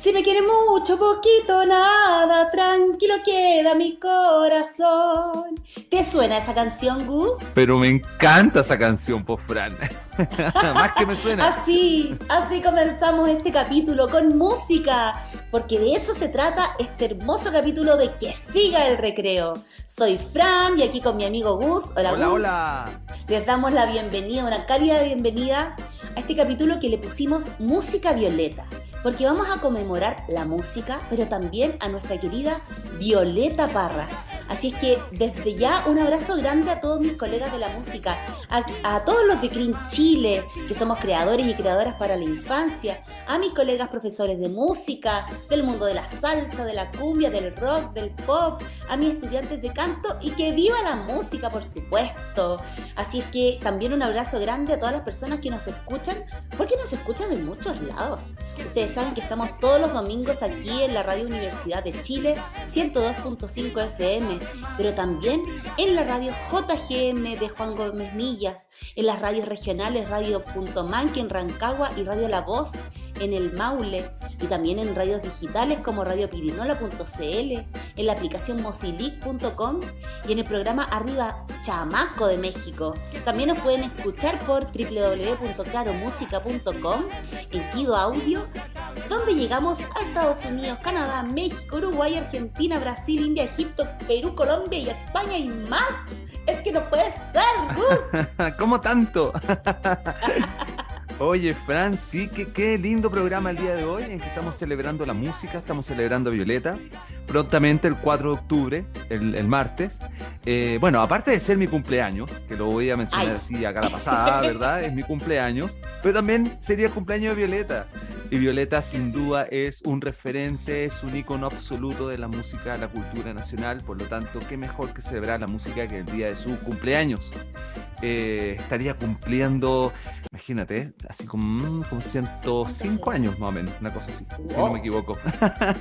si me quiere mucho, poquito, nada, tranquilo queda mi corazón. ¿Te suena esa canción, Gus? Pero me encanta esa canción, por Fran. Más que me suena. Así, así comenzamos este capítulo con música, porque de eso se trata este hermoso capítulo de Que siga el recreo. Soy Fran y aquí con mi amigo Gus. Hola, hola Gus. Hola. Les damos la bienvenida, una cálida bienvenida a este capítulo que le pusimos Música Violeta porque vamos a conmemorar la música, pero también a nuestra querida Violeta Parra. Así es que desde ya un abrazo grande a todos mis colegas de la música, a, todos los de Green Chile, que somos creadores y creadoras para la infancia, a mis colegas profesores de música, del mundo de la salsa, de la cumbia, del rock, del pop, a mis estudiantes de canto y que viva la música, por supuesto. Así es que también un abrazo grande a todas las personas que nos escuchan, porque nos escuchan de muchos lados. Ustedes saben que estamos todos los domingos aquí en la Radio Universidad de Chile, 102.5 FM pero también en la radio JGM de Juan Gómez Millas, en las radios regionales Radio Punto Manque en Rancagua y Radio La Voz en el Maule y también en radios digitales como radiopirinola.cl, en la aplicación mosilic.com y en el programa Arriba Chamaco de México. También nos pueden escuchar por www.claromusica.com en Kido Audio, donde llegamos a Estados Unidos, Canadá, México, Uruguay, Argentina, Brasil, India, Egipto, Perú, Colombia y España y más. Es que no puede ser, Gus. ¿Cómo tanto? Oye, Fran, sí, qué, qué, lindo programa el día de hoy en que estamos celebrando la música, estamos celebrando Violeta. Prontamente el 4 de octubre, el, martes. Eh, bueno, aparte de ser mi cumpleaños, que lo voy a mencionar así acá la pasada, ¿verdad? Es mi cumpleaños, pero también sería el cumpleaños de Violeta. Y Violeta sin duda es un referente, es un icono absoluto de la música, de la cultura nacional, por lo tanto, qué mejor que celebrar la música que el día de su cumpleaños. Eh, estaría cumpliendo, imagínate, así como, como 105 años más o menos, una cosa así, si no me equivoco.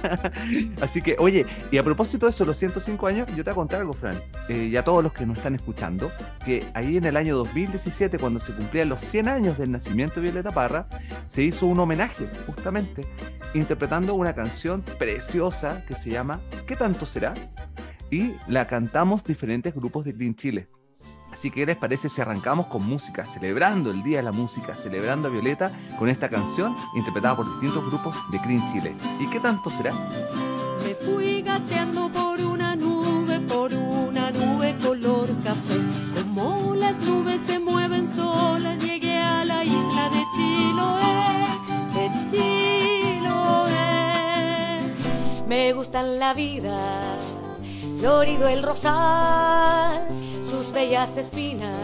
así que, oye, y a propósito de eso, los 105 años, yo te voy a contar algo, Fran, eh, y a todos los que nos están escuchando, que ahí en el año 2017, cuando se cumplían los 100 años del nacimiento de Violeta Parra, se hizo un homenaje, justamente, interpretando una canción preciosa que se llama ¿Qué tanto será? Y la cantamos diferentes grupos de Green Chile. Así que, ¿qué les parece si arrancamos con música, celebrando el Día de la Música, celebrando a Violeta con esta canción interpretada por distintos grupos de Green Chile? ¿Y qué tanto será? Me fui gateando por una nube, por una nube color café. Como las nubes se mueven solas, llegué a la isla de Chiloé, de Chiloé. Me gustan la vida, florido el rosal bellas espinas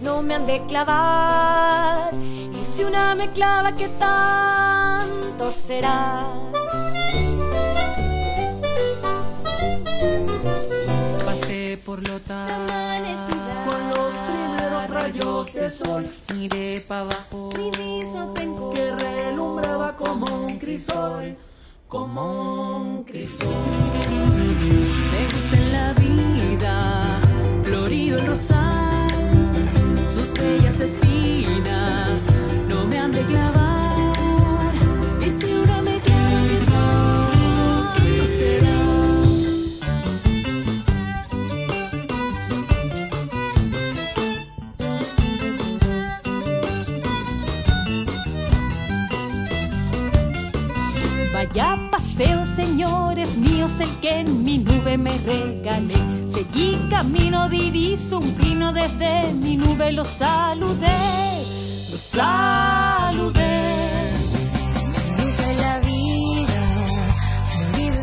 no me han de clavar. Y si una me clava, ¿qué tanto será? Pasé por Lota con los primeros rayos de sol. Miré para abajo que relumbraba como un crisol como un crisol. Me gusta la vida el sus bellas espinas no me han de clavar. Paseo, señores míos, el que en mi nube me regalé. Seguí camino, diviso un pino desde mi nube, lo saludé, lo saludé. La vida,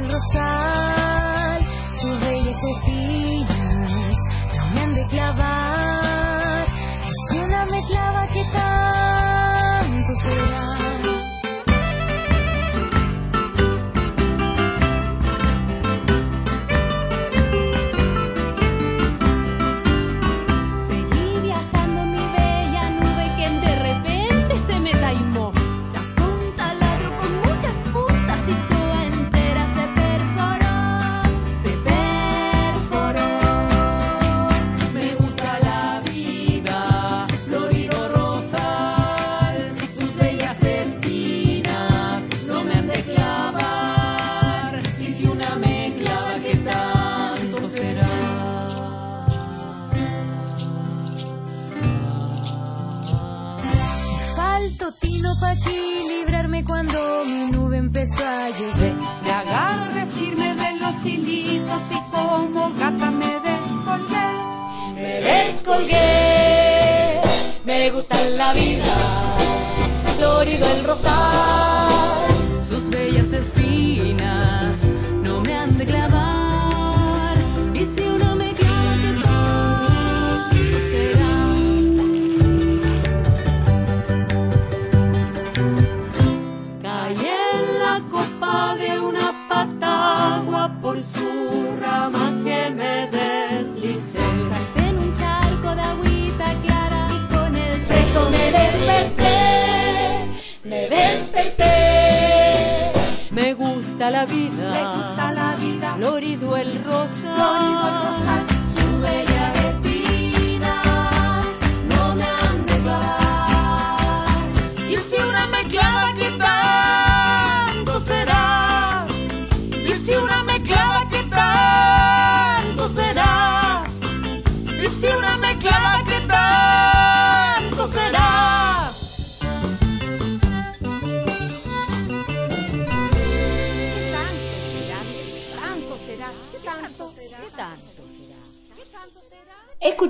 rosal, sus bellas espinas no me han de clavar. Si una me clava, ¿qué tanto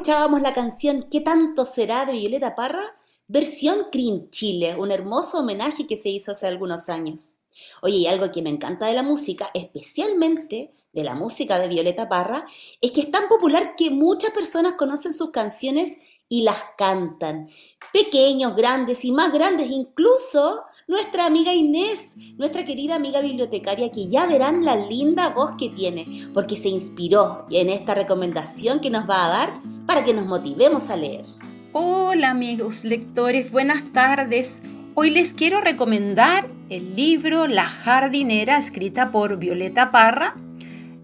Escuchábamos la canción ¿Qué tanto será? de Violeta Parra, versión Green Chile, un hermoso homenaje que se hizo hace algunos años. Oye, y algo que me encanta de la música, especialmente de la música de Violeta Parra, es que es tan popular que muchas personas conocen sus canciones y las cantan. Pequeños, grandes y más grandes, incluso nuestra amiga Inés, nuestra querida amiga bibliotecaria, que ya verán la linda voz que tiene, porque se inspiró en esta recomendación que nos va a dar para que nos motivemos a leer. Hola amigos lectores, buenas tardes. Hoy les quiero recomendar el libro La jardinera escrita por Violeta Parra,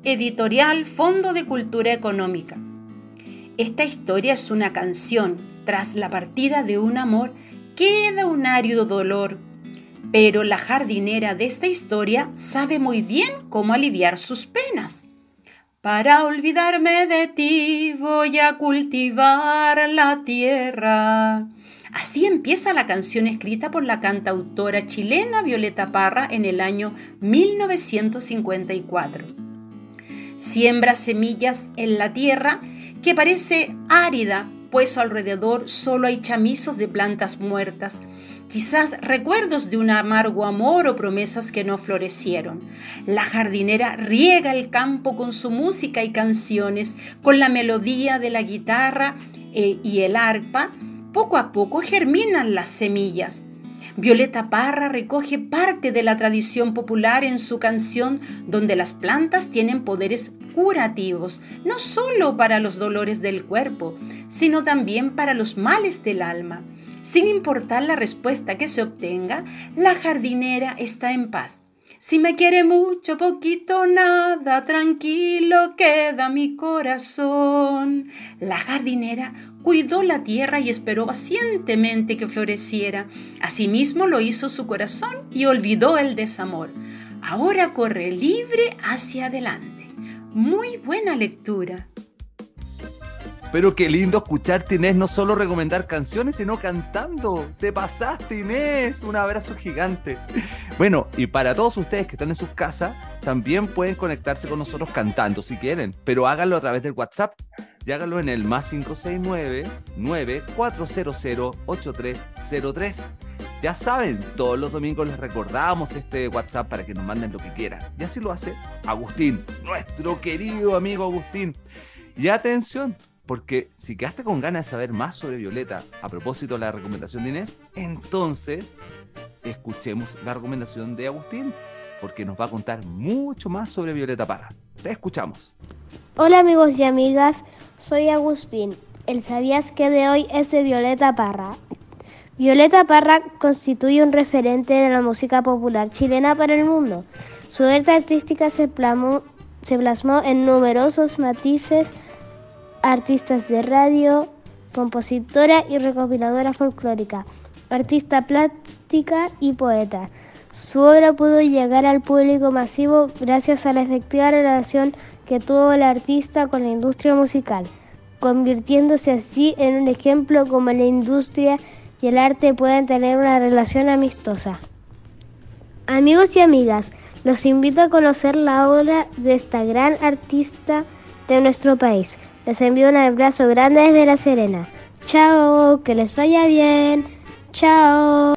editorial Fondo de Cultura Económica. Esta historia es una canción. Tras la partida de un amor queda un árido dolor, pero la jardinera de esta historia sabe muy bien cómo aliviar sus penas. Para olvidarme de ti voy a cultivar la tierra. Así empieza la canción escrita por la cantautora chilena Violeta Parra en el año 1954. Siembra semillas en la tierra que parece árida, pues alrededor solo hay chamizos de plantas muertas, quizás recuerdos de un amargo amor o promesas que no florecieron. La jardinera riega el campo con su música y canciones, con la melodía de la guitarra eh, y el arpa. Poco a poco germinan las semillas. Violeta Parra recoge parte de la tradición popular en su canción donde las plantas tienen poderes curativos, no solo para los dolores del cuerpo, sino también para los males del alma. Sin importar la respuesta que se obtenga, la jardinera está en paz. Si me quiere mucho, poquito, nada, tranquilo queda mi corazón. La jardinera cuidó la tierra y esperó pacientemente que floreciera. Asimismo lo hizo su corazón y olvidó el desamor. Ahora corre libre hacia adelante. Muy buena lectura. Pero qué lindo escucharte, Inés, no solo recomendar canciones, sino cantando. Te pasaste, Inés. Un abrazo gigante. Bueno, y para todos ustedes que están en sus casas, también pueden conectarse con nosotros cantando si quieren, pero háganlo a través del WhatsApp y háganlo en el más 569-9400-8303. Ya saben, todos los domingos les recordamos este WhatsApp para que nos manden lo que quieran. Y así lo hace Agustín, nuestro querido amigo Agustín. Y atención, porque si quedaste con ganas de saber más sobre Violeta a propósito de la recomendación de Inés, entonces escuchemos la recomendación de Agustín, porque nos va a contar mucho más sobre Violeta Parra. Te escuchamos. Hola amigos y amigas, soy Agustín. El sabías que de hoy es de Violeta Parra. Violeta Parra constituye un referente de la música popular chilena para el mundo. Su arte artística se, se plasmó en numerosos matices, artistas de radio, compositora y recopiladora folclórica, artista plástica y poeta. Su obra pudo llegar al público masivo gracias a la efectiva relación que tuvo el artista con la industria musical, convirtiéndose así en un ejemplo como la industria y el arte pueden tener una relación amistosa. Amigos y amigas, los invito a conocer la obra de esta gran artista de nuestro país. Les envío un abrazo grande desde La Serena. Chao, que les vaya bien. Chao.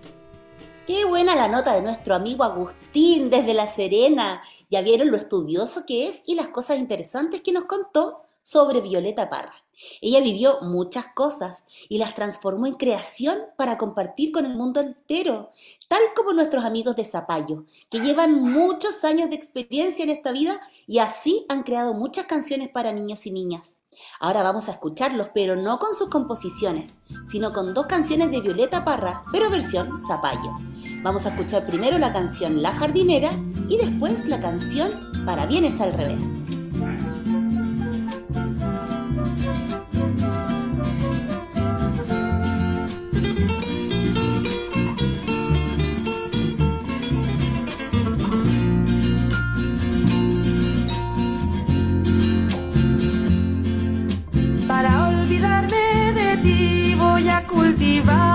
Qué buena la nota de nuestro amigo Agustín desde La Serena. Ya vieron lo estudioso que es y las cosas interesantes que nos contó sobre Violeta Parra. Ella vivió muchas cosas y las transformó en creación para compartir con el mundo entero, tal como nuestros amigos de Zapallo, que llevan muchos años de experiencia en esta vida y así han creado muchas canciones para niños y niñas. Ahora vamos a escucharlos, pero no con sus composiciones, sino con dos canciones de Violeta Parra, pero versión Zapallo. Vamos a escuchar primero la canción La Jardinera y después la canción Para Bienes al Revés. A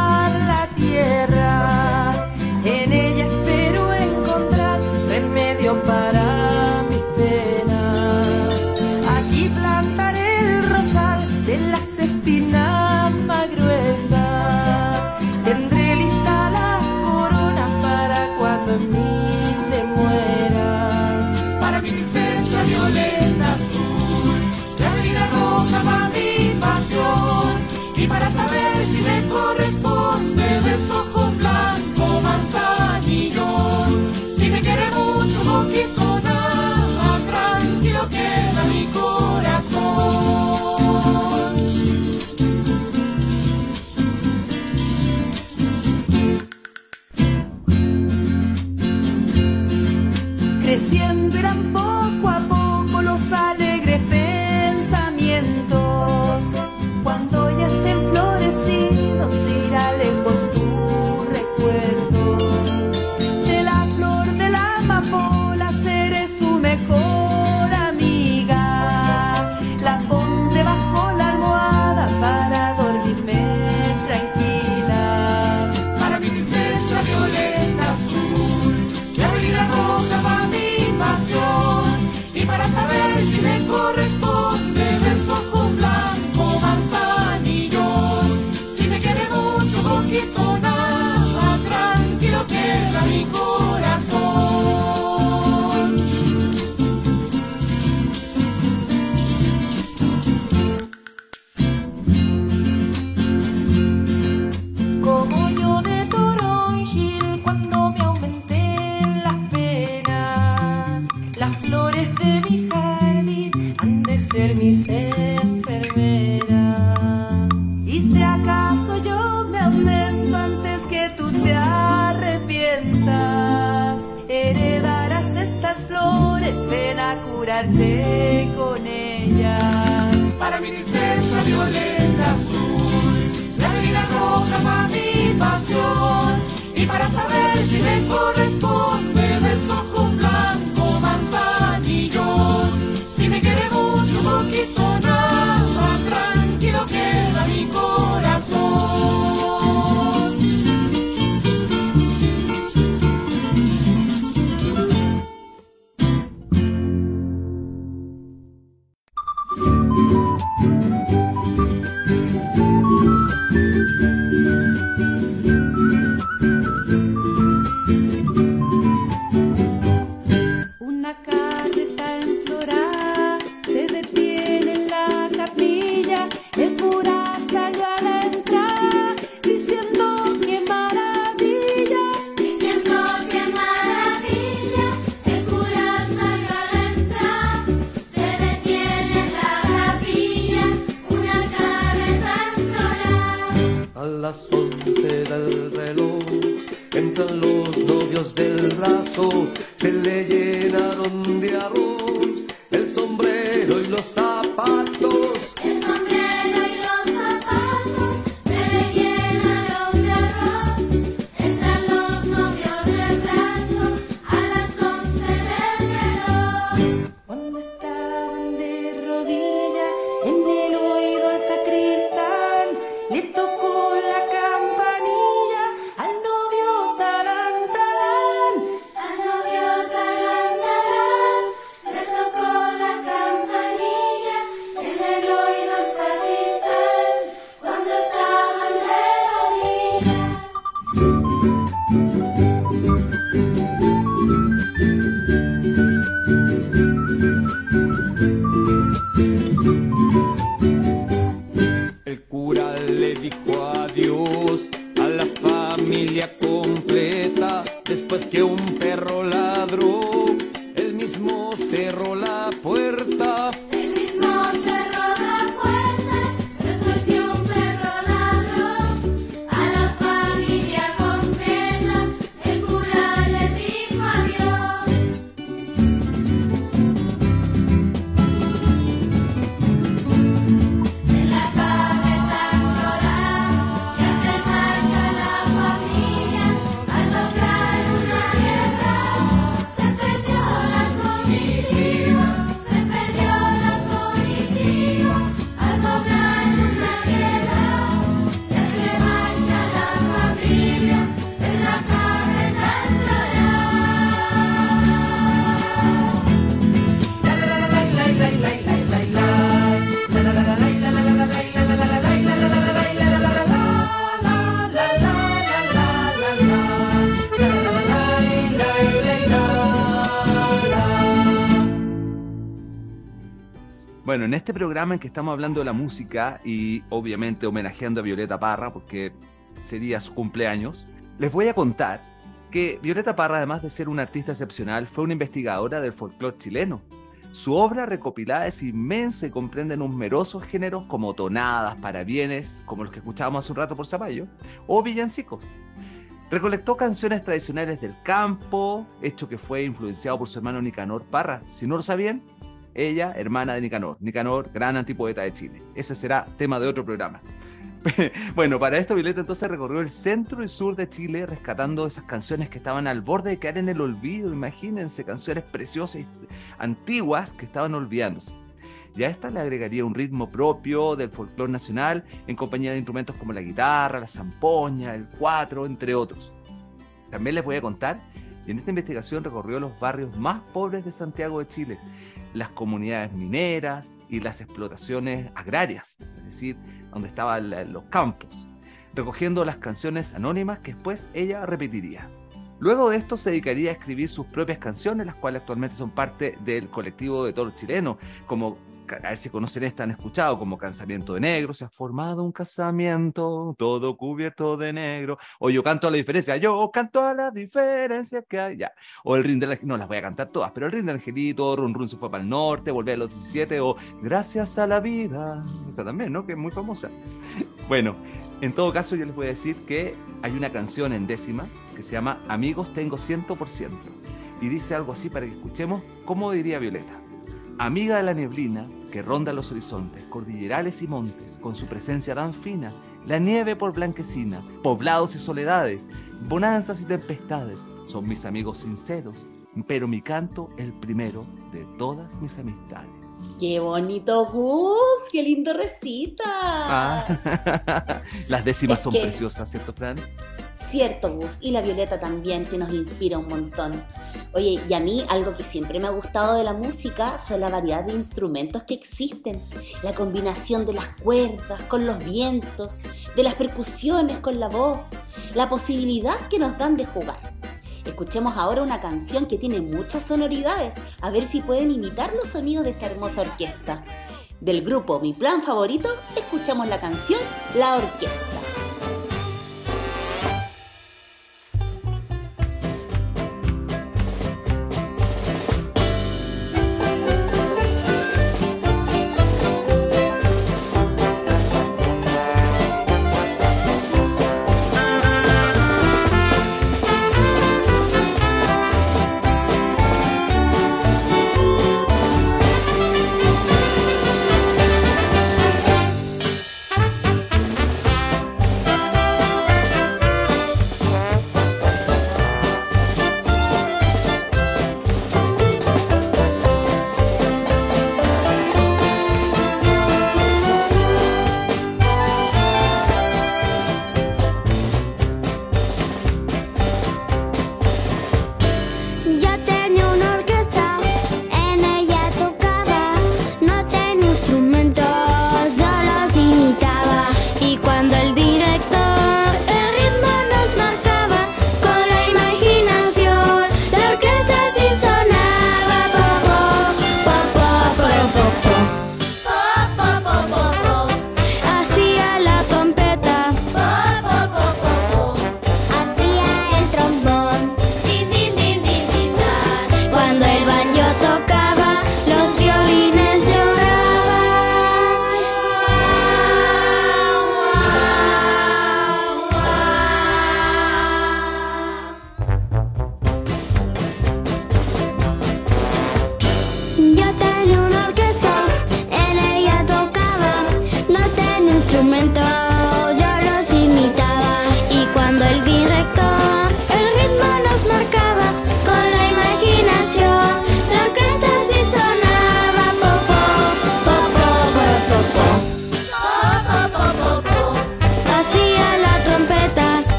los Bueno, en este programa en que estamos hablando de la música y obviamente homenajeando a Violeta Parra porque sería su cumpleaños, les voy a contar que Violeta Parra, además de ser una artista excepcional, fue una investigadora del folclore chileno. Su obra recopilada es inmensa y comprende numerosos géneros como tonadas, parabienes, como los que escuchábamos hace un rato por Zapallo, o villancicos. Recolectó canciones tradicionales del campo, hecho que fue influenciado por su hermano Nicanor Parra. Si no lo sabían, ella, hermana de Nicanor. Nicanor, gran antipoeta de Chile. Ese será tema de otro programa. bueno, para esto Violeta entonces recorrió el centro y sur de Chile rescatando esas canciones que estaban al borde de caer en el olvido. Imagínense, canciones preciosas antiguas que estaban olvidándose. Y a esta le agregaría un ritmo propio del folclore nacional en compañía de instrumentos como la guitarra, la zampoña, el cuatro, entre otros. También les voy a contar en esta investigación recorrió los barrios más pobres de Santiago de Chile, las comunidades mineras y las explotaciones agrarias, es decir, donde estaban los campos, recogiendo las canciones anónimas que después ella repetiría. Luego de esto se dedicaría a escribir sus propias canciones, las cuales actualmente son parte del colectivo de todos los chilenos, como a ver si conocen esta, han escuchado, como Cansamiento de Negro, se ha formado un casamiento, todo cubierto de negro, o yo canto a la diferencia, yo canto a la diferencia que hay, ya, o el Rin del no las voy a cantar todas, pero el Rin del Angelito, Run Run se fue para el norte, volver a los 17, o Gracias a la vida, esa también, ¿no? Que es muy famosa. Bueno, en todo caso yo les voy a decir que hay una canción en décima que se llama Amigos tengo 100%, y dice algo así para que escuchemos cómo diría Violeta. Amiga de la neblina que ronda los horizontes, cordillerales y montes, con su presencia tan fina, la nieve por blanquecina, poblados y soledades, bonanzas y tempestades, son mis amigos sinceros, pero mi canto el primero de todas mis amistades. ¡Qué bonito, Gus! ¡Qué lindo recita! Ah, Las décimas Es son que- preciosas, ¿cierto, Fran? Cierto, Gus. Y la Violeta también, que nos inspira un montón. Oye, y a mí algo que siempre me ha gustado de la música son la variedad de instrumentos que existen. La combinación de las cuerdas con los vientos, de las percusiones con la voz, la posibilidad que nos dan de jugar. Escuchemos ahora una canción que tiene muchas sonoridades, a ver si pueden imitar los sonidos de esta hermosa orquesta. Del grupo Mi Plan Favorito, escuchamos la canción La Orquesta.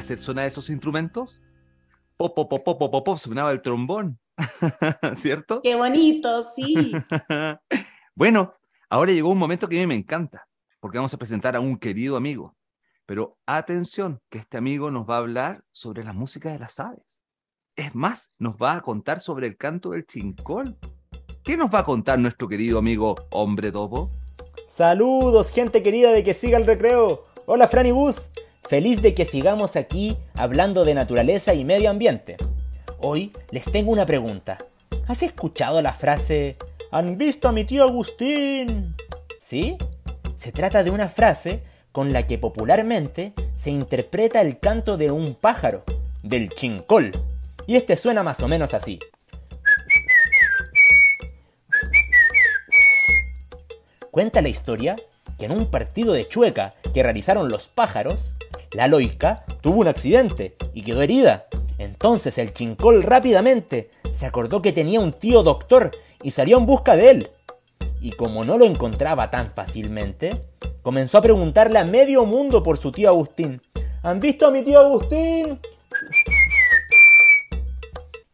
¿Pudiste hacer sonar esos instrumentos? Pop, pop, pop, pop, pop, pop, sonaba el trombón, ¿cierto? Qué bonito, sí. bueno, ahora llegó un momento que a mí me encanta, porque vamos a presentar a un querido amigo. Pero atención, que este amigo nos va a hablar sobre la música de las aves. Es más, nos va a contar sobre el canto del chincol. ¿Qué nos va a contar nuestro querido amigo Hombre Topo? Saludos, gente querida de que siga el recreo. Hola, Fran y Bus. Feliz de que sigamos aquí hablando de naturaleza y medio ambiente. Hoy les tengo una pregunta. ¿Has escuchado la frase ¿Han visto a mi tío Agustín? ¿Sí? Se trata de una frase con la que popularmente se interpreta el canto de un pájaro, del chincol. Y este suena más o menos así. Cuenta la historia que en un partido de chueca que realizaron los pájaros, la loica tuvo un accidente y quedó herida. Entonces el chincol rápidamente se acordó que tenía un tío doctor y salió en busca de él. Y como no lo encontraba tan fácilmente, comenzó a preguntarle a medio mundo por su tío Agustín. ¿Han visto a mi tío Agustín?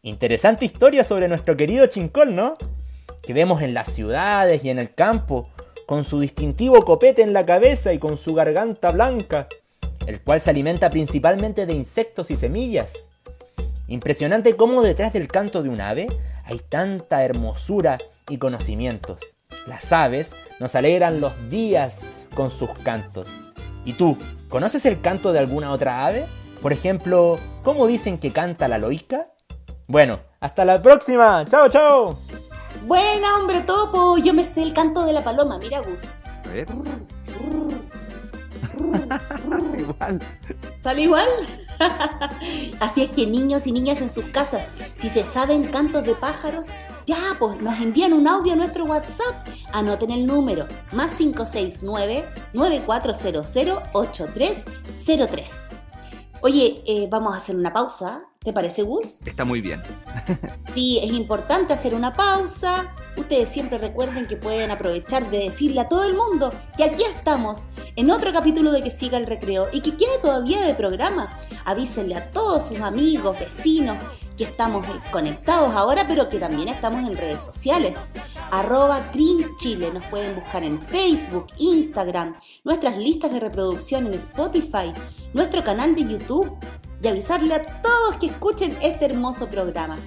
Interesante historia sobre nuestro querido chincol, ¿no? Que vemos en las ciudades y en el campo, con su distintivo copete en la cabeza y con su garganta blanca, el cual se alimenta principalmente de insectos y semillas. Impresionante cómo detrás del canto de un ave hay tanta hermosura y conocimientos. Las aves nos alegran los días con sus cantos. ¿Y tú, conoces el canto de alguna otra ave? Por ejemplo, ¿cómo dicen que canta la loica? Bueno, hasta la próxima. Chao, chao. Buena, hombre topo. Yo me sé el canto de la paloma. Mira, Gus. A ver. Igual. ¿Sale igual? Así es que niños y niñas en sus casas, si se saben cantos de pájaros, ya pues nos envían un audio a nuestro WhatsApp. Anoten el número más 569-9400-8303. Oye, eh, vamos a hacer una pausa. ¿Te parece, Gus? Está muy bien. Sí, es importante hacer una pausa. Ustedes siempre recuerden que pueden aprovechar de decirle a todo el mundo que aquí estamos en otro capítulo de Que Siga el Recreo y que quede todavía de programa. Avísenle a todos sus amigos, vecinos, que estamos eh, conectados ahora, pero que también estamos en redes sociales. Arroba Green Chile. Nos pueden buscar en Facebook, Instagram, nuestras listas de reproducción en Spotify, nuestro canal de YouTube y avisarle a todos que escuchen este hermoso programa.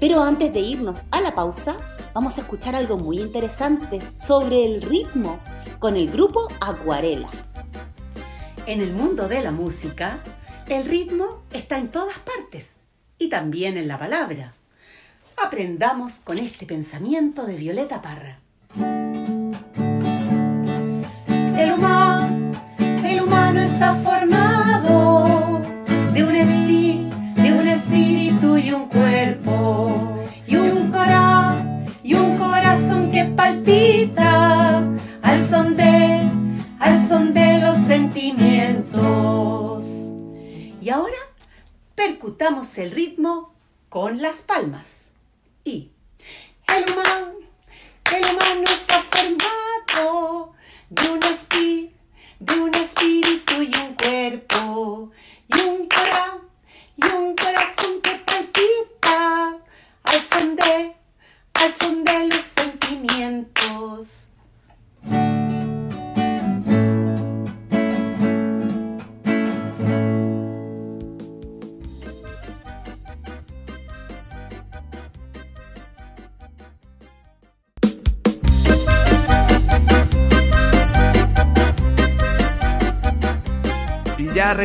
Pero antes de irnos a la pausa, vamos a escuchar algo muy interesante sobre el ritmo con el grupo Acuarela. En el mundo de la música, el ritmo está en todas partes y también en la palabra. Aprendamos con este pensamiento de Violeta Parra. El humano, el humano está formado de un, de un espíritu y un cuerpo y un cora y un corazón que palpita al son de percutamos el ritmo con las palmas. Y el humano, el humano está formado de un, espi- de un espíritu y un cuerpo y un cora y un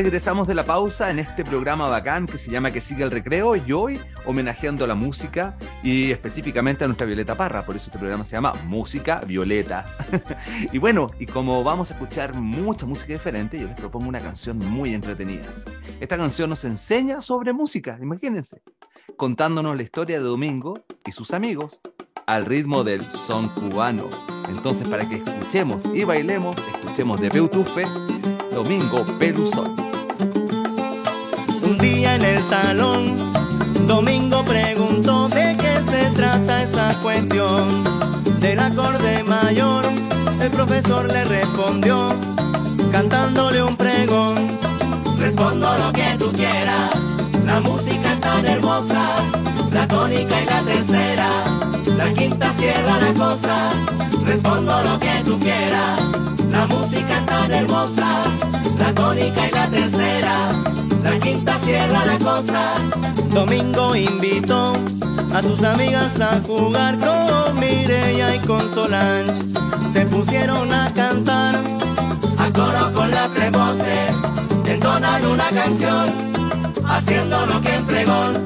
regresamos de la pausa en este programa bacán que se llama Que siga el recreo y hoy homenajeando a la música y específicamente a nuestra Violeta Parra, por eso este programa se llama Música Violeta. y bueno, y como vamos a escuchar mucha música diferente, yo les propongo una canción muy entretenida. Esta canción nos enseña sobre música, imagínense, contándonos la historia de Domingo y sus amigos al ritmo del son cubano. Entonces, para que escuchemos y bailemos, escuchemos de Peutufe, Domingo Peluzón. Un día en el salón, Domingo preguntó de qué se trata esa cuestión del acorde mayor. El profesor le respondió, cantándole un pregón. respondo lo que tú quieras. La música es tan hermosa, la tónica y la tercera, la quinta cierra la cosa, respondo lo que tú quieras. La música es tan hermosa, la tónica y la tercera, la quinta cierra la cosa. Domingo invitó a sus amigas a jugar con Mireia y con Solange. Se pusieron a cantar a coro con las tres voces, entonan una canción, haciendo lo que en pregón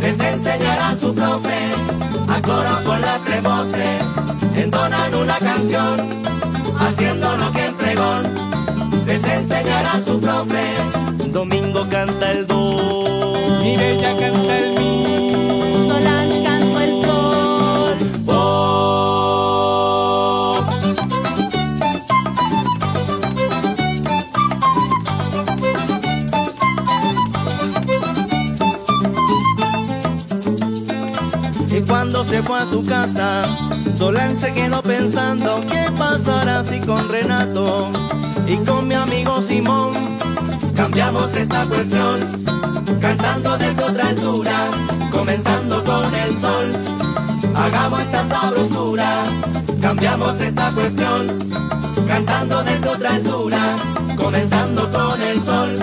les enseñará su profe. A coro con las tres voces, entonan una canción, haciendo lo que en pregón les enseñará su profe. Domingo canta el do, Mireya canta el mi. Solange cantó el sol. Y cuando se fue a su casa, Solange se quedó pensando qué pasará si con Renato y con mi amigo Simón Cambiamos esta cuestión, cantando desde otra altura, comenzando con el sol. Hagamos esta sabrosura, cambiamos esta cuestión, cantando desde otra altura, comenzando con el sol.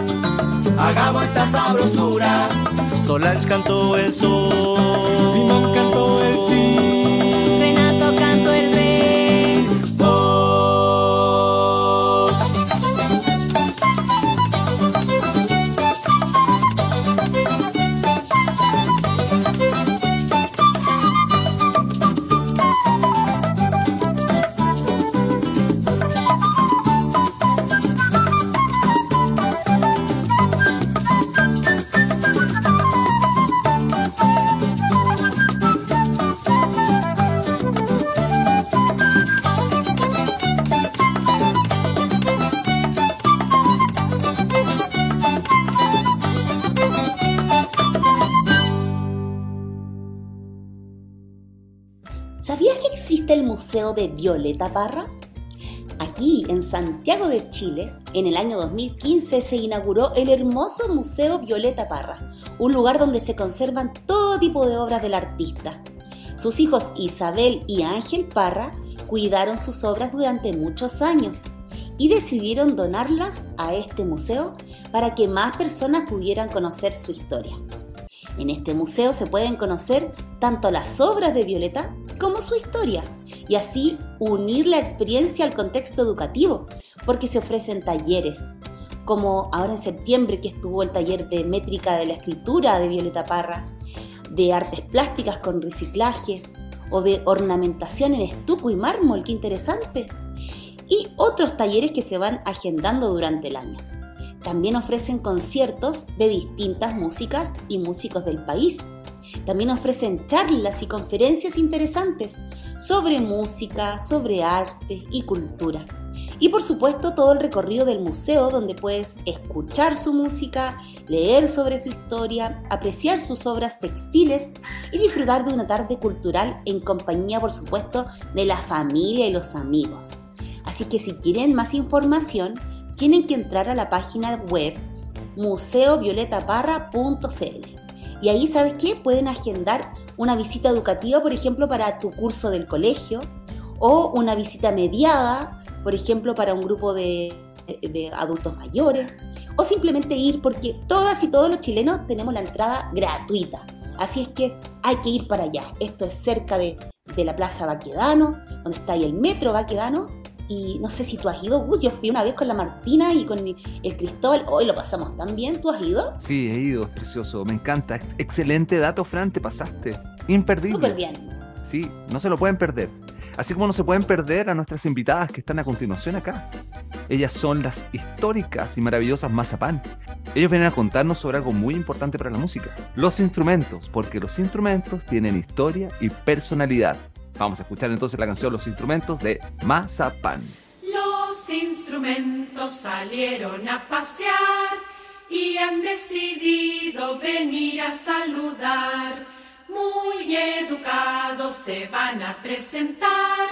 Hagamos esta sabrosura. Solange cantó el sol, Simón cantó el sí. De Violeta Parra? Aquí, en Santiago de Chile, en el año 2015 se inauguró el hermoso Museo Violeta Parra, un lugar donde se conservan todo tipo de obras del artista. Sus hijos Isabel y Ángel Parra cuidaron sus obras durante muchos años y decidieron donarlas a este museo para que más personas pudieran conocer su historia. En este museo se pueden conocer tanto las obras de Violeta como su historia y así unir la experiencia al contexto educativo, porque se ofrecen talleres, como ahora en septiembre que estuvo el taller de métrica de la escritura de Violeta Parra, de artes plásticas con reciclaje o de ornamentación en estuco y mármol, qué interesante, y otros talleres que se van agendando durante el año. También ofrecen conciertos de distintas músicas y músicos del país. También ofrecen charlas y conferencias interesantes sobre música, sobre arte y cultura. Y por supuesto todo el recorrido del museo donde puedes escuchar su música, leer sobre su historia, apreciar sus obras textiles y disfrutar de una tarde cultural en compañía por supuesto de la familia y los amigos. Así que si quieren más información, tienen que entrar a la página web museovioletaparra.cl y ahí, ¿sabes qué? Pueden agendar una visita educativa, por ejemplo, para tu curso del colegio o una visita mediada, por ejemplo, para un grupo de, adultos mayores o simplemente ir porque todas y todos los chilenos tenemos la entrada gratuita. Así es que hay que ir para allá. Esto es cerca de, de la Plaza Baquedano, donde está ahí el metro Baquedano. Y no sé si tú has ido, Gus. Yo fui una vez con la Martina y con el Cristóbal. Hoy lo pasamos tan bien. ¿Tú has ido? Sí, he ido, es precioso, me encanta. Excelente dato, Fran, te pasaste. Imperdible. Súper bien. Sí, no se lo pueden perder. Así como no se pueden perder a nuestras invitadas que están a continuación acá. Ellas son las históricas y maravillosas Mazapán. Ellos vienen a contarnos sobre algo muy importante para la música. Los instrumentos, porque los instrumentos tienen historia y personalidad. Vamos a escuchar entonces la canción Los instrumentos de Mazapán. Los instrumentos salieron a pasear y han decidido venir a saludar. Muy educados se van a presentar.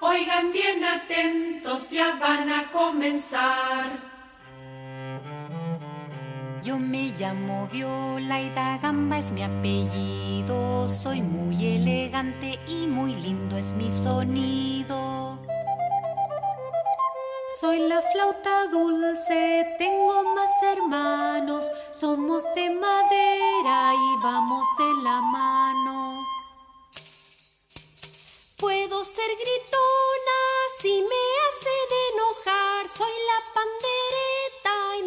Oigan bien atentos, ya van a comenzar. Yo me llamo Viola y da Gamba es mi apellido. Soy muy elegante y muy lindo es mi sonido. Soy la flauta dulce, tengo más hermanos, somos de madera y vamos de la mano. Puedo ser gritona si me hace de enojar, soy la pandereta y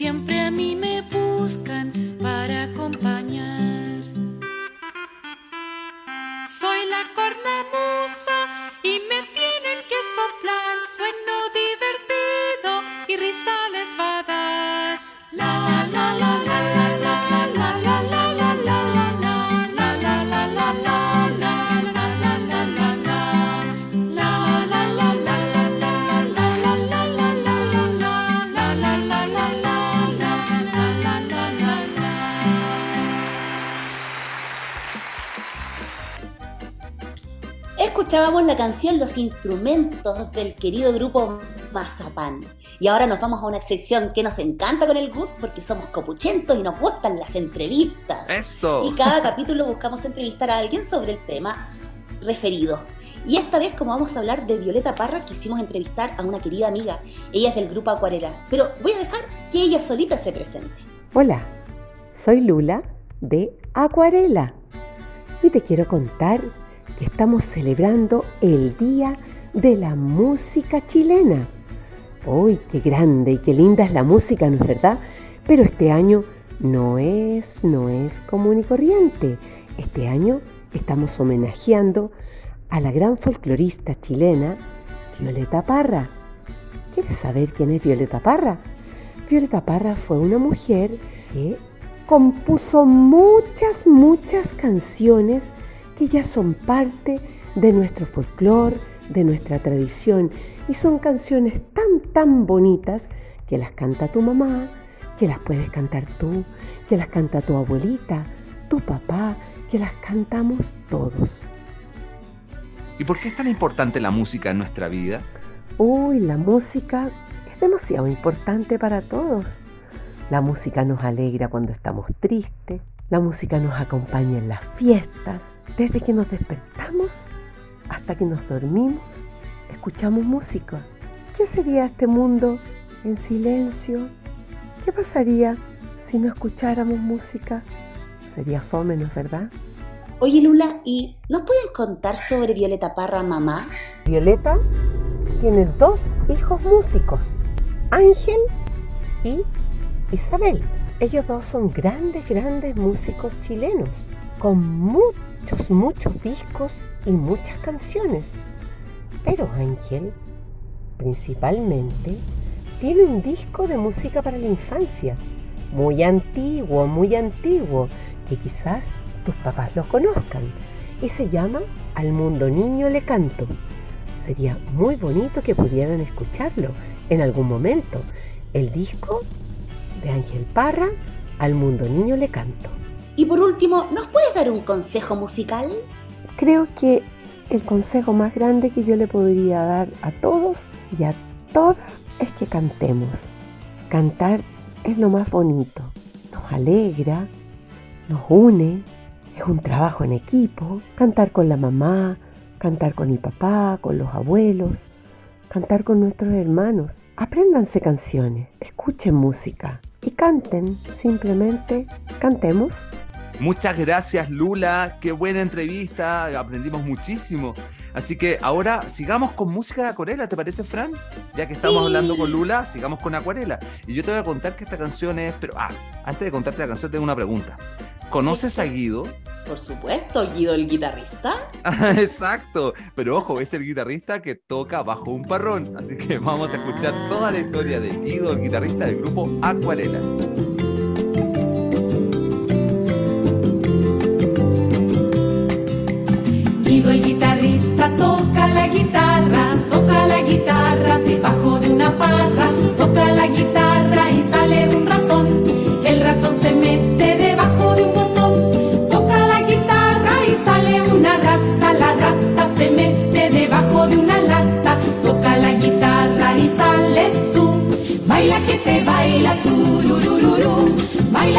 Siempre a mí me buscan para acompañar. Soy la cornamusa y me tienen que soplar. Sueno divertido y risa les va a dar. La la la la la la Escuchábamos la canción Los instrumentos del querido grupo Mazapán. Y ahora nos vamos a una sección que nos encanta con el Gus porque somos copuchentos y nos gustan las entrevistas. Eso. Y cada capítulo buscamos entrevistar a alguien sobre el tema referido. Y esta vez, como vamos a hablar de Violeta Parra, quisimos entrevistar a una querida amiga. Ella es del grupo Acuarela. Pero voy a dejar que ella solita se presente. Hola, soy Lula de Acuarela y te quiero contar estamos celebrando el Día de la Música Chilena. ¡Uy, qué grande y qué linda es la música, ¿no es verdad? Pero este año no es, no es común y corriente. Este año estamos homenajeando a la gran folclorista chilena Violeta Parra. ¿Quieres saber quién es Violeta Parra? Violeta Parra fue una mujer que compuso muchas, muchas canciones que ya son parte de nuestro folclore, de nuestra tradición. Y son canciones tan, tan bonitas que las canta tu mamá, que las puedes cantar tú, que las canta tu abuelita, tu papá, que las cantamos todos. ¿Y por qué es tan importante la música en nuestra vida? Uy, la música es demasiado importante para todos. La música nos alegra cuando estamos tristes, la música nos acompaña en las fiestas, desde que nos despertamos hasta que nos dormimos, escuchamos música. ¿Qué sería este mundo en silencio? ¿Qué pasaría si no escucháramos música? Sería fome, ¿no es verdad? Oye Lula, ¿y nos pueden contar sobre Violeta Parra, mamá? Violeta tiene dos hijos músicos, Ángel y Isabel. Ellos dos son grandes, grandes músicos chilenos, con muchos, muchos discos y muchas canciones. Pero Ángel, principalmente, tiene un disco de música para la infancia, muy antiguo, muy antiguo, que quizás tus papás lo conozcan, y se llama Al mundo niño le canto. Sería muy bonito que pudieran escucharlo en algún momento. El disco de Ángel Parra, Al mundo niño le canto. Y por último, ¿nos puedes dar un consejo musical? Creo que el consejo más grande que yo le podría dar a todos y a todas es que cantemos. Cantar es lo más bonito. Nos alegra, nos une, es un trabajo en equipo. Cantar con la mamá, cantar con el papá, con los abuelos, cantar con nuestros hermanos. Apréndanse canciones, escuchen música y canten. Simplemente cantemos. Muchas gracias Lula, qué buena entrevista, aprendimos muchísimo. Así que ahora sigamos con música de acuarela, ¿te parece Fran? Ya que estamos Sí. hablando con Lula, sigamos con acuarela. Y yo te voy a contar que esta canción es, pero ah, antes de contarte la canción tengo una pregunta. ¿Conoces a Guido? Por supuesto, Guido el guitarrista. Exacto, pero ojo, es el guitarrista que toca bajo un parrón, así que vamos a escuchar toda la historia de Guido, el guitarrista del grupo Acuarela.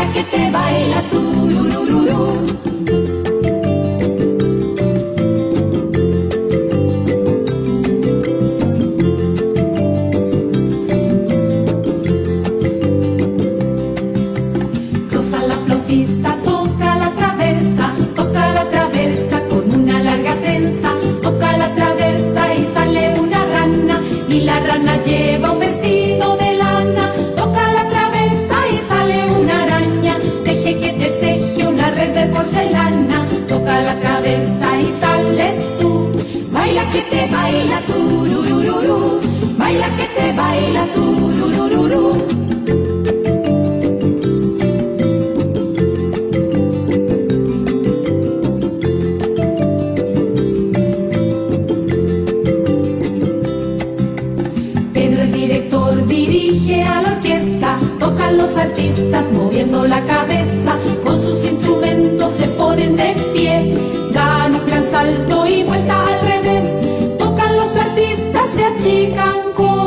Que te baila tururururú. Y vuelta al revés, tocan los artistas, se achican como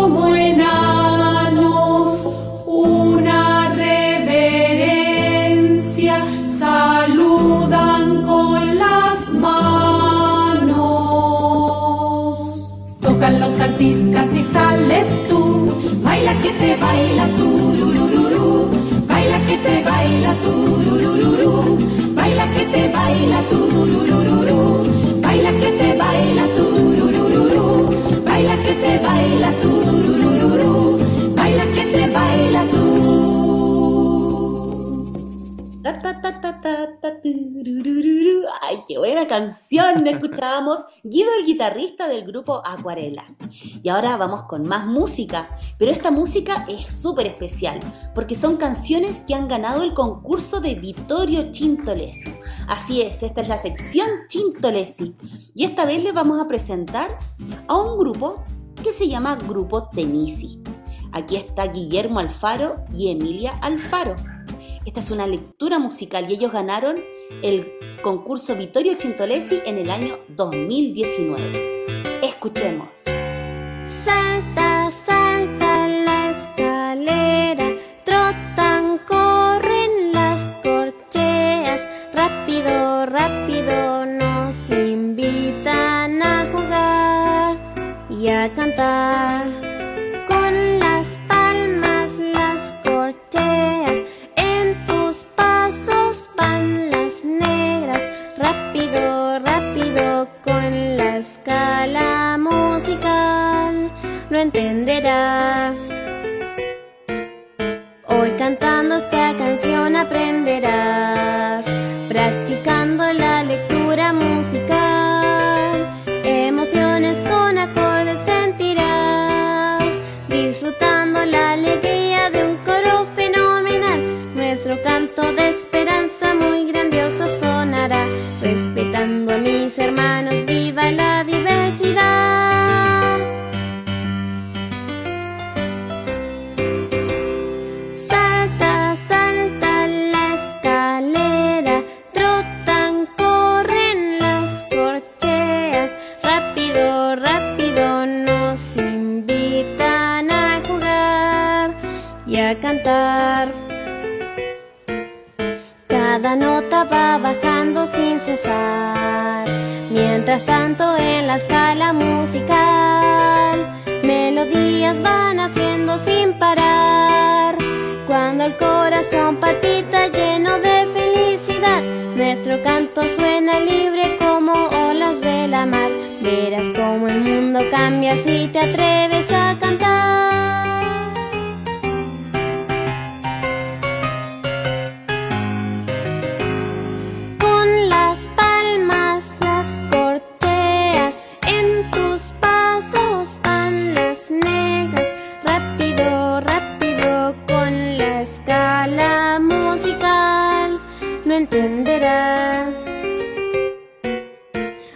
que te baila tururururú, baila que te baila tururururú, baila que te baila tururururú, baila que te baila tururururú, baila que te baila tururururú, Buena canción. Escuchábamos Guido, el guitarrista del grupo Acuarela. Y ahora vamos con más música. Pero esta música es súper especial porque son canciones que han ganado el concurso de Vittorio Chintolesi. Así es, esta es la sección Chintolesi. Y esta vez les vamos a presentar a un grupo que se llama Grupo Tenisi. Aquí está Guillermo Alfaro y Emilia Alfaro. Esta es una lectura musical y ellos ganaron el concurso Vittorio Chintolesi en el año 2019. Escuchemos. Salta, salta la escalera, trotan, corren las corcheas, rápido, rápido nos invitan a jugar y a cantar. Con la escala musical, lo entenderás. Hoy cantando esta canción aprenderás, mientras tanto en la escala musical, melodías van haciendo sin parar. Cuando el corazón palpita lleno de felicidad, nuestro canto suena libre como olas de la mar. Verás cómo el mundo cambia si te atreves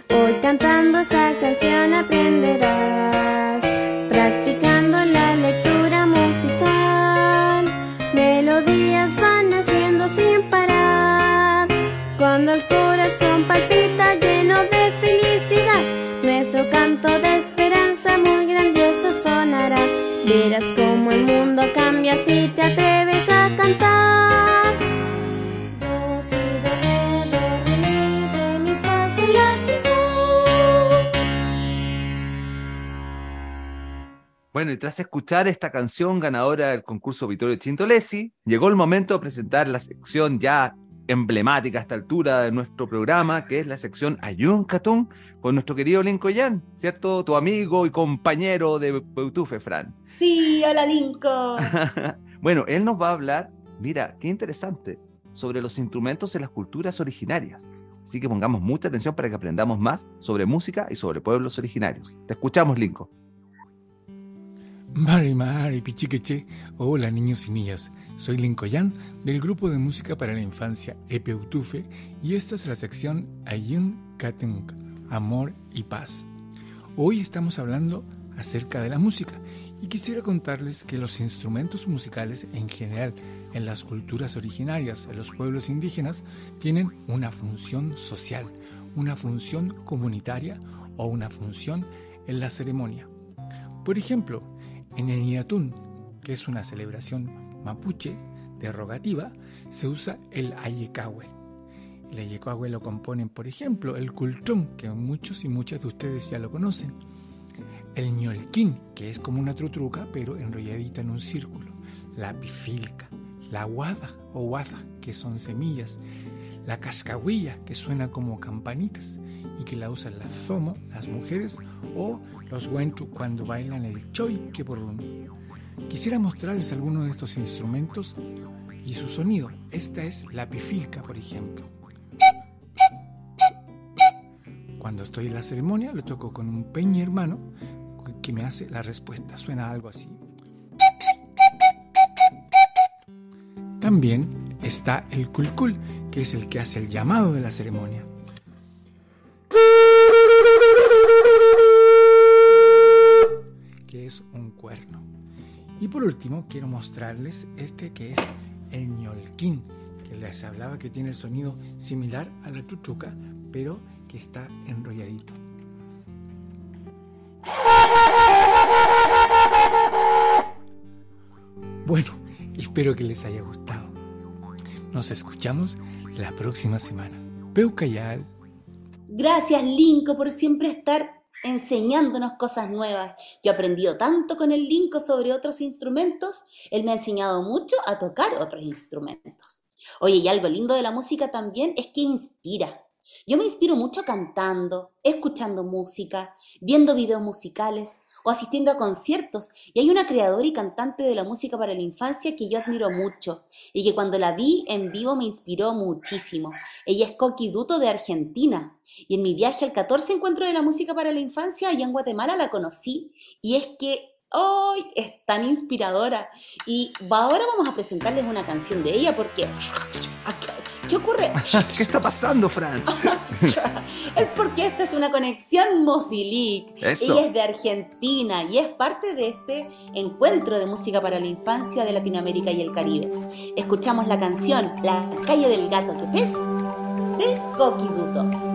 Hoy cantando esta canción aprenderás, practicando la lectura musical, melodías van haciendo sin parar. Cuando el corazón palpita Bueno, y tras escuchar esta canción ganadora del concurso Vittorio Chintolesi, llegó el momento de presentar la sección ya emblemática a esta altura de nuestro programa, que es la sección Ayun Katun, con nuestro querido Linko Yan, ¿cierto? Tu amigo y compañero de Beutufe, Fran. Sí, hola Linko. bueno, él nos va a hablar, mira, qué interesante, sobre los instrumentos de las culturas originarias. Así que pongamos mucha atención para que aprendamos más sobre música y sobre pueblos originarios. Te escuchamos, Linko. Mari Mari Pichiqueche, hola niños y niñas, soy Linkoyan del grupo de música para la infancia Epeutufe y esta es la sección Ayun Katung, Amor y Paz. Hoy estamos hablando acerca de la música y quisiera contarles que los instrumentos musicales en general en las culturas originarias de los pueblos indígenas tienen una función social, una función comunitaria o una función en la ceremonia. Por ejemplo, en el Niatún, que es una celebración mapuche derogativa, se usa el ayecahue. El ayecahue lo componen, por ejemplo, el cultum, que muchos y muchas de ustedes ya lo conocen. El ñolquín, que es como una trutruca, pero enrolladita en un círculo. La pifilca, la guada o guada, que son semillas. La cascahuilla, que suena como campanitas y que la usan las zomo, las mujeres, o los huentu cuando bailan el choy que por Quisiera mostrarles algunos de estos instrumentos y su sonido. Esta es la pifilca, por ejemplo. Cuando estoy en la ceremonia lo toco con un peña hermano que me hace la respuesta. Suena algo así. También está el culcul, que es el que hace el llamado de la ceremonia. Que es un cuerno. Y por último, quiero mostrarles este que es el ñolquín, que les hablaba que tiene el sonido similar a la chuchuca, pero que está enrolladito. Bueno, espero que les haya gustado. Nos escuchamos la próxima semana. Peucayal. Gracias, Linko, por siempre estar enseñándonos cosas nuevas. Yo he aprendido tanto con el Linko sobre otros instrumentos, él me ha enseñado mucho a tocar otros instrumentos. Oye, y algo lindo de la música también es que inspira. Yo me inspiro mucho cantando, escuchando música, viendo videos musicales o asistiendo a conciertos. Y hay una creadora y cantante de la música para la infancia que yo admiro mucho y que cuando la vi en vivo me inspiró muchísimo. Ella es Coqui Duto de Argentina. Y en mi viaje al 14 Encuentro de la Música para la Infancia, allá en Guatemala, la conocí. Y es que hoy es tan inspiradora! Y ahora vamos a presentarles una canción de ella porque... ¿Qué ocurre? ¿Qué está pasando, Fran? es porque esta es una conexión Mosilic. Ella es de Argentina y es parte de este encuentro de música para la infancia de Latinoamérica y el Caribe. Escuchamos la canción La calle del gato que ves de Coqui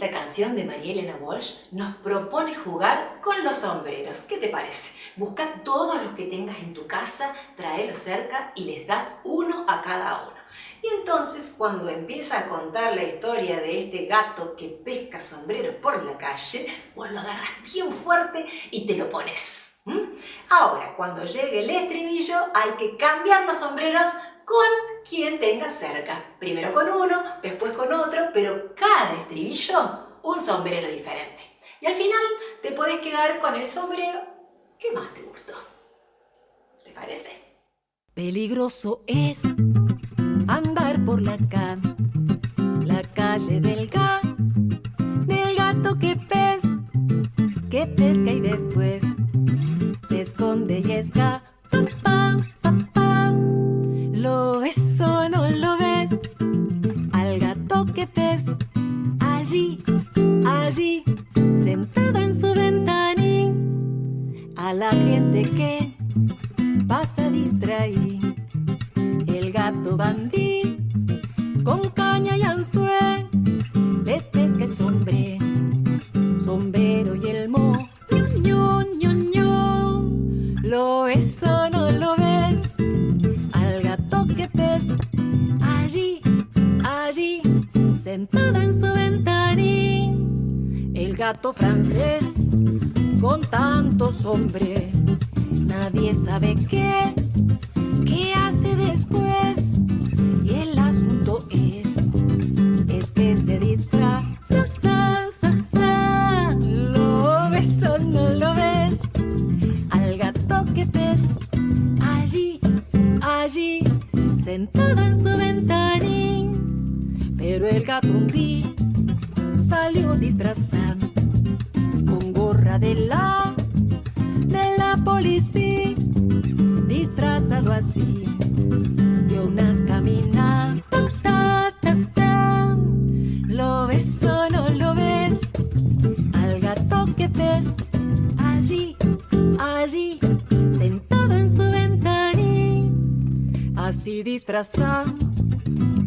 Esta canción de María Elena Walsh nos propone jugar con los sombreros. ¿Qué te parece? Busca todos los que tengas en tu casa, tráelos cerca y les das uno a cada uno. Y entonces cuando empieza a contar la historia de este gato que pesca sombreros por la calle, vos lo agarras bien fuerte y te lo pones. Ahora, cuando llegue el estribillo, hay que cambiar los sombreros con quien tengas cerca. Primero con uno, después con otro, pero cada estribillo un sombrero diferente. Y al final te puedes quedar con el sombrero que más te gustó. ¿Te parece? Peligroso es andar por la calle, la calle del gato, del gato que pes, que pesca y después se esconde y escapa. Allí, allí, sentado en su ventanín, a la gente que pasa distraído el gato bandí sentado en su ventana. gato francés con tantos hombres. Nadie sabe qué, qué hace después. Y el asunto es, es que se disfraza. ¿Lo ves o no lo ves? Al gato que ves allí, allí, sentado en su ventanín. Pero el gato un día salió disfrazado con gorra de la de la policía disfrazado así de una caminata ta, ta, lo ves o no lo ves al gato que ves allí allí sentado en su ventanín así disfrazado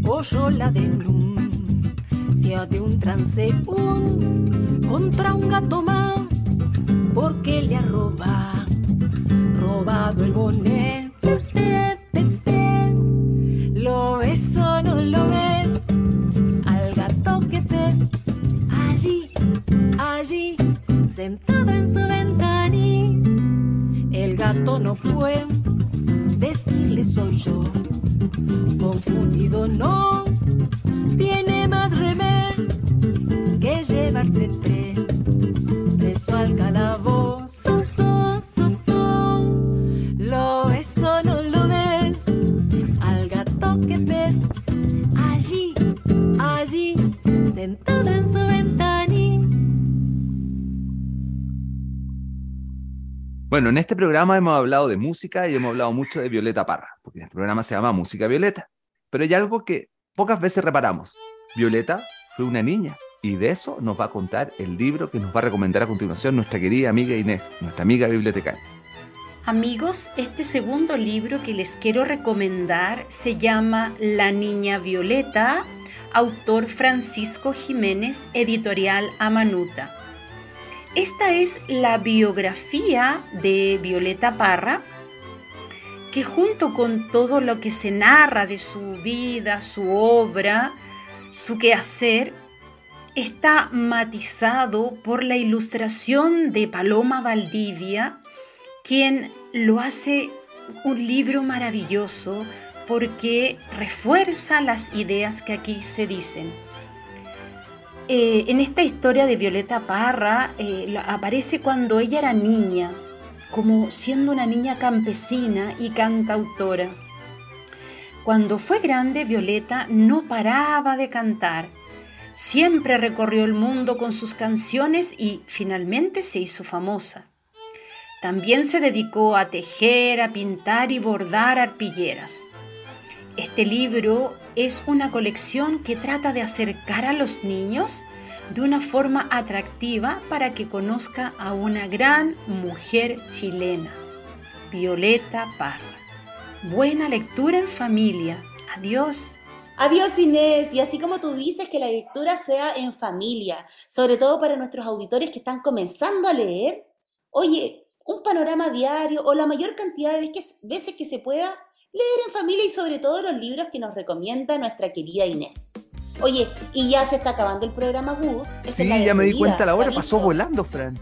oyó la denuncia de un transeún contra un gato más porque le ha robado, robado el bonete. Programa hemos hablado de música y hemos hablado mucho de Violeta Parra, porque este programa se llama Música Violeta. Pero hay algo que pocas veces reparamos. Violeta fue una niña y de eso nos va a contar el libro que nos va a recomendar a continuación nuestra querida amiga Inés, nuestra amiga bibliotecaria. Amigos, este segundo libro que les quiero recomendar se llama La Niña Violeta, autor Francisco Jiménez, editorial Amanuta. Esta es la biografía de Violeta Parra, que junto con todo lo que se narra de su vida, su obra, su quehacer, está matizado por la ilustración de Paloma Valdivia, quien lo hace un libro maravilloso porque refuerza las ideas que aquí se dicen. Eh, en esta historia de Violeta Parra eh, aparece cuando ella era niña, como siendo una niña campesina y cantautora. Cuando fue grande, Violeta no paraba de cantar. Siempre recorrió el mundo con sus canciones y finalmente se hizo famosa. También se dedicó a tejer, a pintar y bordar arpilleras. Este libro es una colección que trata de acercar a los niños de una forma atractiva para que conozca a una gran mujer chilena, Violeta Parra. Buena lectura en familia. Adiós. Adiós Inés, y así como tú dices que la lectura sea en familia, sobre todo para nuestros auditores que están comenzando a leer, oye, un panorama diario o la mayor cantidad de veces, que se pueda, leer en familia y sobre todo los libros que nos recomienda nuestra querida Inés. Oye, y ya se está acabando el programa Gus. Sí, ya me di cuenta la hora, pasó volando, Fran.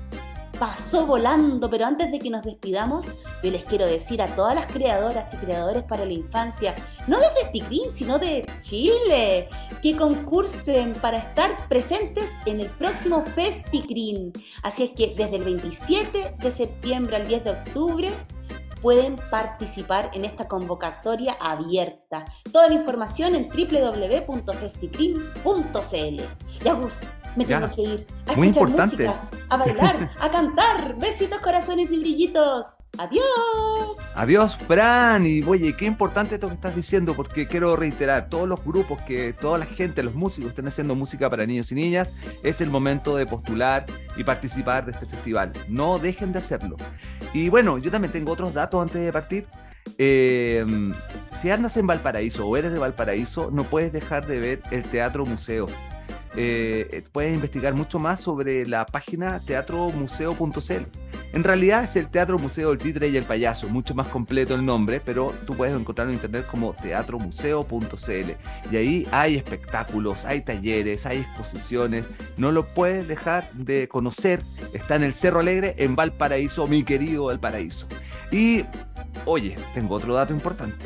pasó volando, pero antes de que nos despidamos, yo les quiero decir a todas las creadoras y creadores para la infancia, no de Festicrin, sino de Chile, que concursen para estar presentes en el próximo Festicrin. Así es que desde el 27 de septiembre al 10 de octubre pueden participar en esta convocatoria abierta. Toda la información en www.festicrim.cl. me Ya. tengo que ir a Muy escuchar importante. música, a bailar, a cantar. Besitos, corazones y brillitos. Adiós. Adiós, Fran. Y oye, qué importante esto que estás diciendo, porque quiero reiterar, todos los grupos que toda la gente, los músicos estén haciendo música para niños y niñas, es el momento de postular y participar de este festival. No dejen de hacerlo. Y bueno, yo también tengo otros datos antes de partir. Eh, si andas en Valparaíso o eres de Valparaíso, no puedes dejar de ver el Teatro Museo. Eh, eh, puedes investigar mucho más sobre la página teatromuseo.cl. En realidad es el Teatro Museo El Títere y el Payaso, mucho más completo el nombre, pero tú puedes encontrarlo en internet como teatromuseo.cl. Y ahí hay espectáculos, hay talleres, hay exposiciones. No lo puedes dejar de conocer. Está en el Cerro Alegre, en Valparaíso, mi querido Valparaíso. Y, oye, tengo otro dato importante.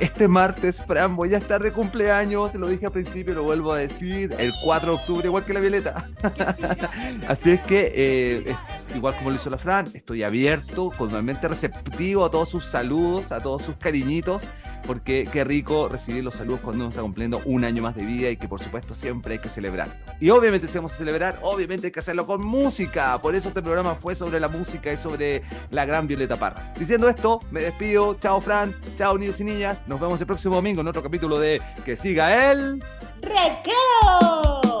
Este martes, Fran, voy a estar de cumpleaños, lo dije al principio, lo vuelvo a decir, el 4 de octubre, igual que la Violeta. Así es que, eh, igual como lo hizo la Fran, estoy abierto, totalmente receptivo a todos sus saludos, a todos sus cariñitos, porque qué rico recibir los saludos cuando uno está cumpliendo un año más de vida y que por supuesto siempre hay que celebrar. Y obviamente si vamos a celebrar, obviamente hay que hacerlo con música, por eso este programa fue sobre la música y sobre la gran Violeta Parra. Diciendo esto, me despido, chao Fran, chao niños y niñas, nos vemos el próximo domingo en otro capítulo de Que siga él. ¡Recreo!